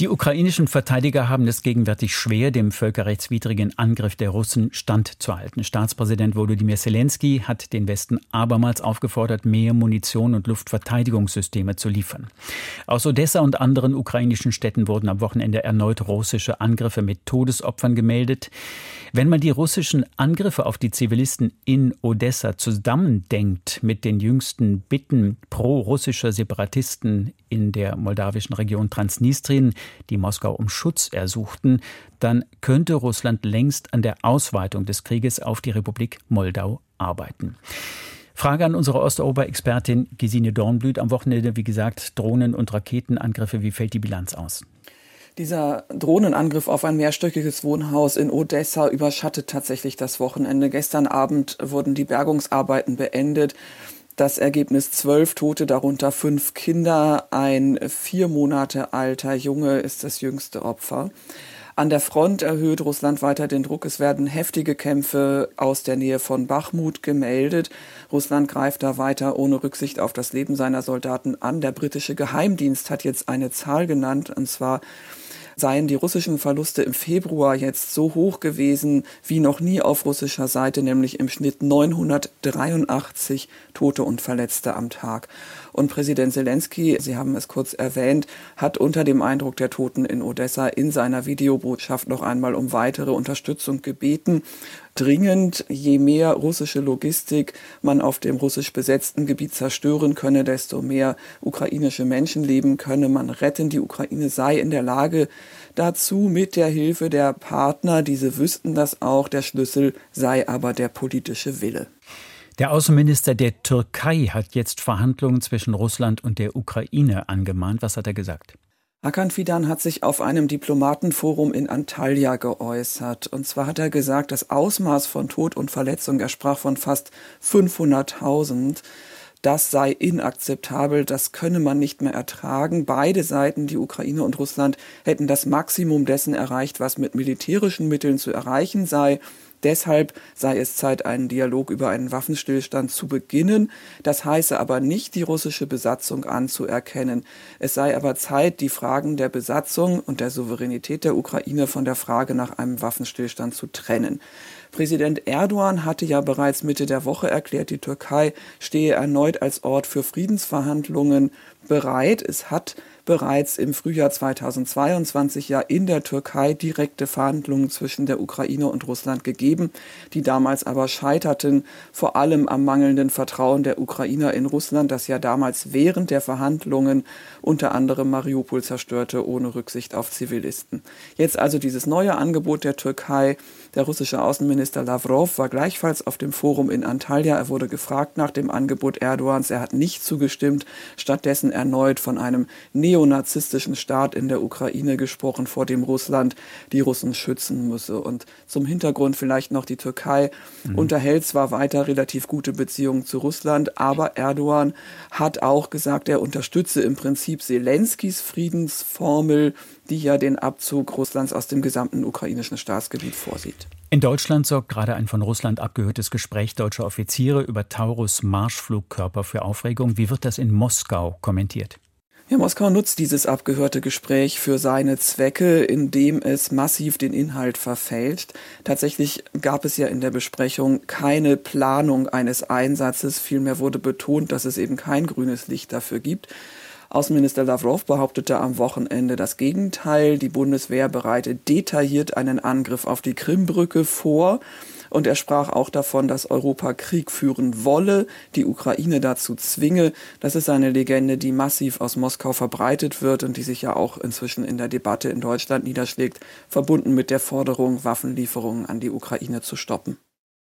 Die ukrainischen Verteidiger haben es gegenwärtig schwer, dem völkerrechtswidrigen Angriff der Russen standzuhalten. Staatspräsident Volodymyr Zelensky hat den Westen abermals aufgefordert, mehr Munition und Luftverteidigungssysteme zu liefern. Aus Odessa und anderen ukrainischen Städten wurden am Wochenende erneut russische Angriffe mit Todesopfern gemeldet. Wenn man die russischen Angriffe auf die Zivilisten in Odessa zusammendenkt mit den jüngsten Bitten pro-russischer Separatisten in der moldawischen Region Transnistrien, die Moskau um Schutz ersuchten, dann könnte Russland längst an der Ausweitung des Krieges auf die Republik Moldau arbeiten. Frage an unsere Osteuropa-Expertin Gesine Dornblüt. Am Wochenende, wie gesagt, Drohnen- und Raketenangriffe. Wie fällt die Bilanz aus? Dieser Drohnenangriff auf ein mehrstöckiges Wohnhaus in Odessa überschattet tatsächlich das Wochenende. Gestern Abend wurden die Bergungsarbeiten beendet. Das Ergebnis zwölf Tote, darunter fünf Kinder. Ein vier Monate alter Junge ist das jüngste Opfer. An der Front erhöht Russland weiter den Druck. Es werden heftige Kämpfe aus der Nähe von Bachmut gemeldet. Russland greift da weiter ohne Rücksicht auf das Leben seiner Soldaten an. Der britische Geheimdienst hat jetzt eine Zahl genannt, und zwar seien die russischen Verluste im Februar jetzt so hoch gewesen wie noch nie auf russischer Seite, nämlich im Schnitt 983 Tote und Verletzte am Tag. Und Präsident Zelensky, Sie haben es kurz erwähnt, hat unter dem Eindruck der Toten in Odessa in seiner Videobotschaft noch einmal um weitere Unterstützung gebeten dringend, je mehr russische Logistik man auf dem russisch besetzten Gebiet zerstören könne, desto mehr ukrainische Menschenleben könne man retten. Die Ukraine sei in der Lage dazu mit der Hilfe der Partner. Diese wüssten das auch. Der Schlüssel sei aber der politische Wille. Der Außenminister der Türkei hat jetzt Verhandlungen zwischen Russland und der Ukraine angemahnt. Was hat er gesagt? Hakan Fidan hat sich auf einem Diplomatenforum in Antalya geäußert. Und zwar hat er gesagt, das Ausmaß von Tod und Verletzung, er sprach von fast 500.000, das sei inakzeptabel, das könne man nicht mehr ertragen. Beide Seiten, die Ukraine und Russland, hätten das Maximum dessen erreicht, was mit militärischen Mitteln zu erreichen sei. Deshalb sei es Zeit, einen Dialog über einen Waffenstillstand zu beginnen. Das heiße aber nicht, die russische Besatzung anzuerkennen. Es sei aber Zeit, die Fragen der Besatzung und der Souveränität der Ukraine von der Frage nach einem Waffenstillstand zu trennen. Präsident Erdogan hatte ja bereits Mitte der Woche erklärt, die Türkei stehe erneut als Ort für Friedensverhandlungen bereit. Es hat bereits im Frühjahr 2022 ja in der Türkei direkte Verhandlungen zwischen der Ukraine und Russland gegeben, die damals aber scheiterten, vor allem am mangelnden Vertrauen der Ukrainer in Russland, das ja damals während der Verhandlungen unter anderem Mariupol zerstörte, ohne Rücksicht auf Zivilisten. Jetzt also dieses neue Angebot der Türkei. Der russische Außenminister Lavrov war gleichfalls auf dem Forum in Antalya. Er wurde gefragt nach dem Angebot Erdogans. Er hat nicht zugestimmt, stattdessen erneut von einem Neo neonazistischen Staat in der Ukraine gesprochen, vor dem Russland die Russen schützen müsse. Und zum Hintergrund vielleicht noch die Türkei mhm. unterhält zwar weiter relativ gute Beziehungen zu Russland, aber Erdogan hat auch gesagt, er unterstütze im Prinzip Zelenskys Friedensformel, die ja den Abzug Russlands aus dem gesamten ukrainischen Staatsgebiet vorsieht. In Deutschland sorgt gerade ein von Russland abgehörtes Gespräch deutscher Offiziere über Taurus Marschflugkörper für Aufregung. Wie wird das in Moskau kommentiert? Ja, Moskau nutzt dieses abgehörte Gespräch für seine Zwecke, indem es massiv den Inhalt verfälscht. Tatsächlich gab es ja in der Besprechung keine Planung eines Einsatzes. Vielmehr wurde betont, dass es eben kein grünes Licht dafür gibt. Außenminister Lavrov behauptete am Wochenende das Gegenteil. Die Bundeswehr bereite detailliert einen Angriff auf die Krimbrücke vor. Und er sprach auch davon, dass Europa Krieg führen wolle, die Ukraine dazu zwinge. Das ist eine Legende, die massiv aus Moskau verbreitet wird und die sich ja auch inzwischen in der Debatte in Deutschland niederschlägt, verbunden mit der Forderung, Waffenlieferungen an die Ukraine zu stoppen.